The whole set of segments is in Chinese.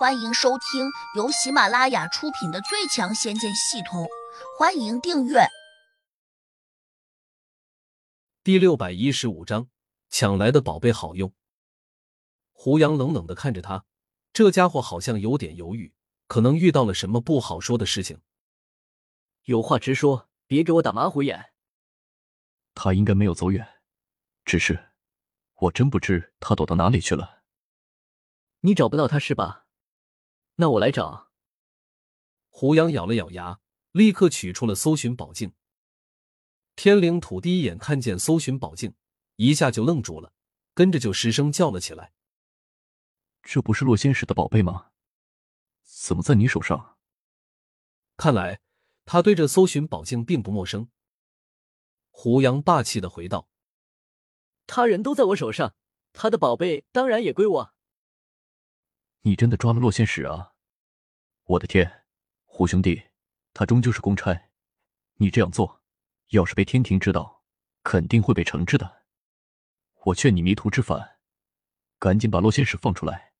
欢迎收听由喜马拉雅出品的《最强仙剑系统》，欢迎订阅。第六百一十五章，抢来的宝贝好用。胡杨冷冷的看着他，这家伙好像有点犹豫，可能遇到了什么不好说的事情。有话直说，别给我打马虎眼。他应该没有走远，只是我真不知他躲到哪里去了。你找不到他是吧？那我来找。胡杨咬了咬牙，立刻取出了搜寻宝镜。天灵土第一眼看见搜寻宝镜，一下就愣住了，跟着就失声叫了起来：“这不是洛仙使的宝贝吗？怎么在你手上？”看来他对这搜寻宝镜并不陌生。胡杨霸气的回道：“他人都在我手上，他的宝贝当然也归我。”你真的抓了洛仙使啊！我的天，胡兄弟，他终究是公差，你这样做，要是被天庭知道，肯定会被惩治的。我劝你迷途知返，赶紧把洛仙使放出来。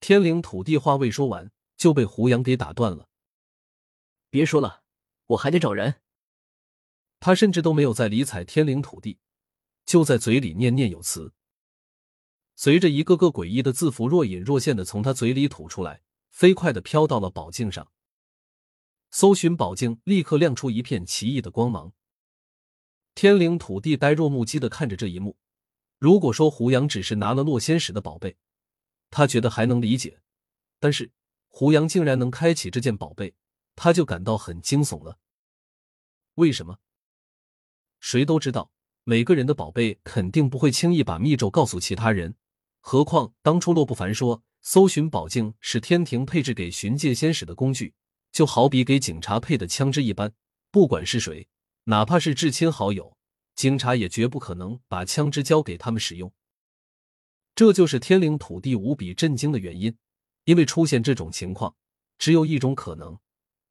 天灵土地话未说完，就被胡杨给打断了。别说了，我还得找人。他甚至都没有在理睬天灵土地，就在嘴里念念有词。随着一个个诡异的字符若隐若现的从他嘴里吐出来，飞快的飘到了宝镜上。搜寻宝镜立刻亮出一片奇异的光芒。天灵土地呆若木鸡的看着这一幕。如果说胡杨只是拿了洛仙石的宝贝，他觉得还能理解，但是胡杨竟然能开启这件宝贝，他就感到很惊悚了。为什么？谁都知道，每个人的宝贝肯定不会轻易把密咒告诉其他人。何况当初洛不凡说搜寻宝镜是天庭配置给寻界仙使的工具，就好比给警察配的枪支一般，不管是谁，哪怕是至亲好友，警察也绝不可能把枪支交给他们使用。这就是天灵土地无比震惊的原因，因为出现这种情况，只有一种可能，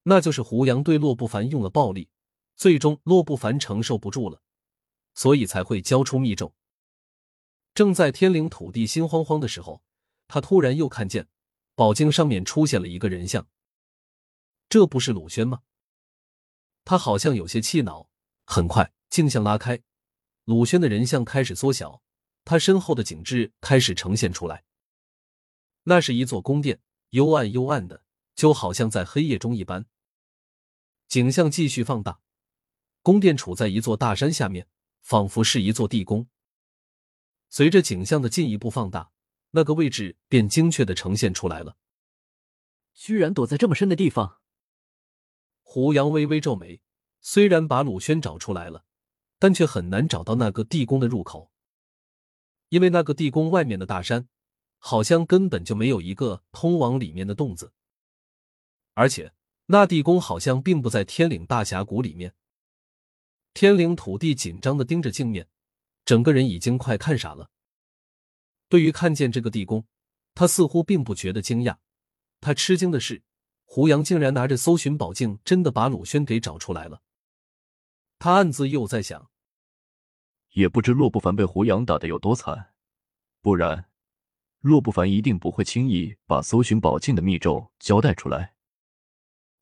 那就是胡杨对洛不凡用了暴力，最终洛不凡承受不住了，所以才会交出密咒。正在天灵土地心慌慌的时候，他突然又看见宝镜上面出现了一个人像。这不是鲁轩吗？他好像有些气恼。很快，镜像拉开，鲁轩的人像开始缩小，他身后的景致开始呈现出来。那是一座宫殿，幽暗幽暗的，就好像在黑夜中一般。景象继续放大，宫殿处在一座大山下面，仿佛是一座地宫。随着景象的进一步放大，那个位置便精确的呈现出来了。居然躲在这么深的地方！胡杨微微皱眉，虽然把鲁轩找出来了，但却很难找到那个地宫的入口，因为那个地宫外面的大山，好像根本就没有一个通往里面的洞子，而且那地宫好像并不在天岭大峡谷里面。天灵土地紧张的盯着镜面。整个人已经快看傻了。对于看见这个地宫，他似乎并不觉得惊讶。他吃惊的是，胡杨竟然拿着搜寻宝镜，真的把鲁轩给找出来了。他暗自又在想：也不知洛不凡被胡杨打的有多惨，不然，洛不凡一定不会轻易把搜寻宝镜的密咒交代出来。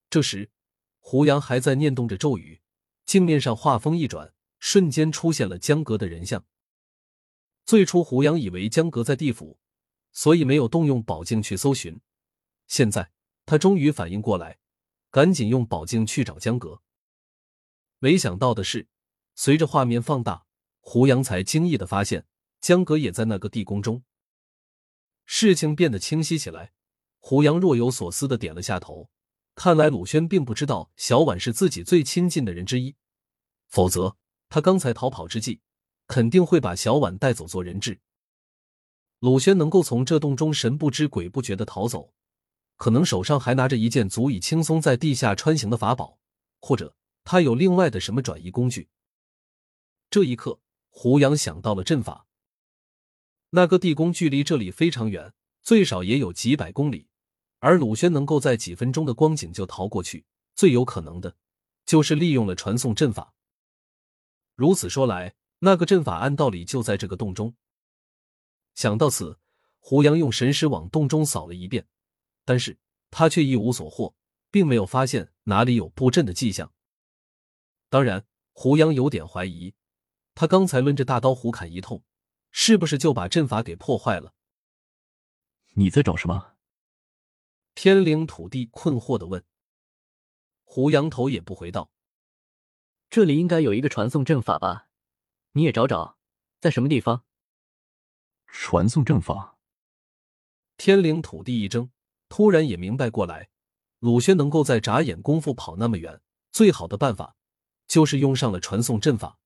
这时，胡杨还在念动着咒语，镜面上画风一转。瞬间出现了江阁的人像。最初，胡杨以为江阁在地府，所以没有动用宝镜去搜寻。现在，他终于反应过来，赶紧用宝镜去找江阁。没想到的是，随着画面放大，胡杨才惊异的发现江阁也在那个地宫中。事情变得清晰起来，胡杨若有所思的点了下头。看来鲁轩并不知道小婉是自己最亲近的人之一，否则。他刚才逃跑之际，肯定会把小婉带走做人质。鲁轩能够从这洞中神不知鬼不觉的逃走，可能手上还拿着一件足以轻松在地下穿行的法宝，或者他有另外的什么转移工具。这一刻，胡杨想到了阵法。那个地宫距离这里非常远，最少也有几百公里，而鲁轩能够在几分钟的光景就逃过去，最有可能的就是利用了传送阵法。如此说来，那个阵法按道理就在这个洞中。想到此，胡杨用神识往洞中扫了一遍，但是他却一无所获，并没有发现哪里有布阵的迹象。当然，胡杨有点怀疑，他刚才抡着大刀胡砍一通，是不是就把阵法给破坏了？你在找什么？天灵土地困惑的问。胡杨头也不回道：“这里应该有一个传送阵法吧？你也找找，在什么地方？”传送阵法。天灵土地一怔，突然也明白过来，鲁轩能够在眨眼功夫跑那么远，最好的办法就是用上了传送阵法。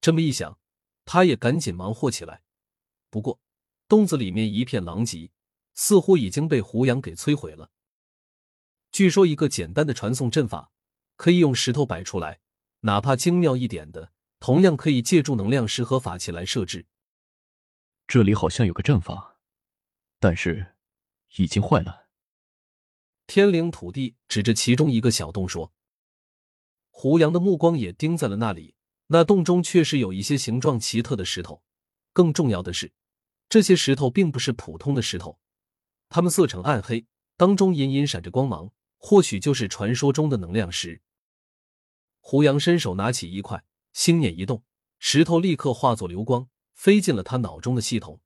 这么一想，他也赶紧忙活起来。不过，洞子里面一片狼藉，似乎已经被胡杨给摧毁了。据说，一个简单的传送阵法可以用石头摆出来，哪怕精妙一点的，同样可以借助能量石和法器来设置。这里好像有个阵法，但是已经坏了。天灵土地指着其中一个小洞说：“胡杨的目光也盯在了那里，那洞中确实有一些形状奇特的石头。更重要的是，这些石头并不是普通的石头，它们色呈暗黑，当中隐隐闪着光芒。”或许就是传说中的能量石。胡杨伸手拿起一块，心念一动，石头立刻化作流光，飞进了他脑中的系统。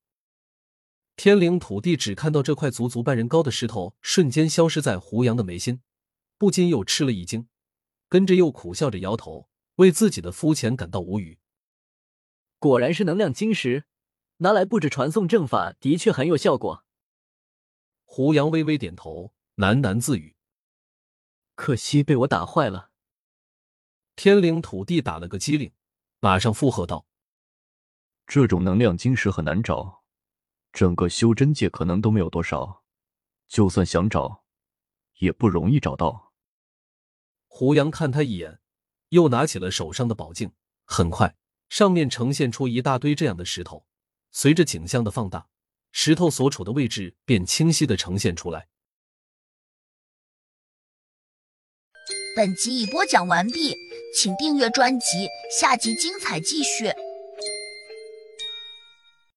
天灵土地只看到这块足足半人高的石头瞬间消失在胡杨的眉心，不禁又吃了一惊，跟着又苦笑着摇头，为自己的肤浅感到无语。果然是能量晶石，拿来布置传送阵法的确很有效果。胡杨微微点头，喃喃自语。可惜被我打坏了。天灵土地打了个激灵，马上附和道：“这种能量晶石很难找，整个修真界可能都没有多少，就算想找，也不容易找到。”胡杨看他一眼，又拿起了手上的宝镜，很快，上面呈现出一大堆这样的石头。随着景象的放大，石头所处的位置便清晰的呈现出来。本集已播讲完毕，请订阅专辑，下集精彩继续。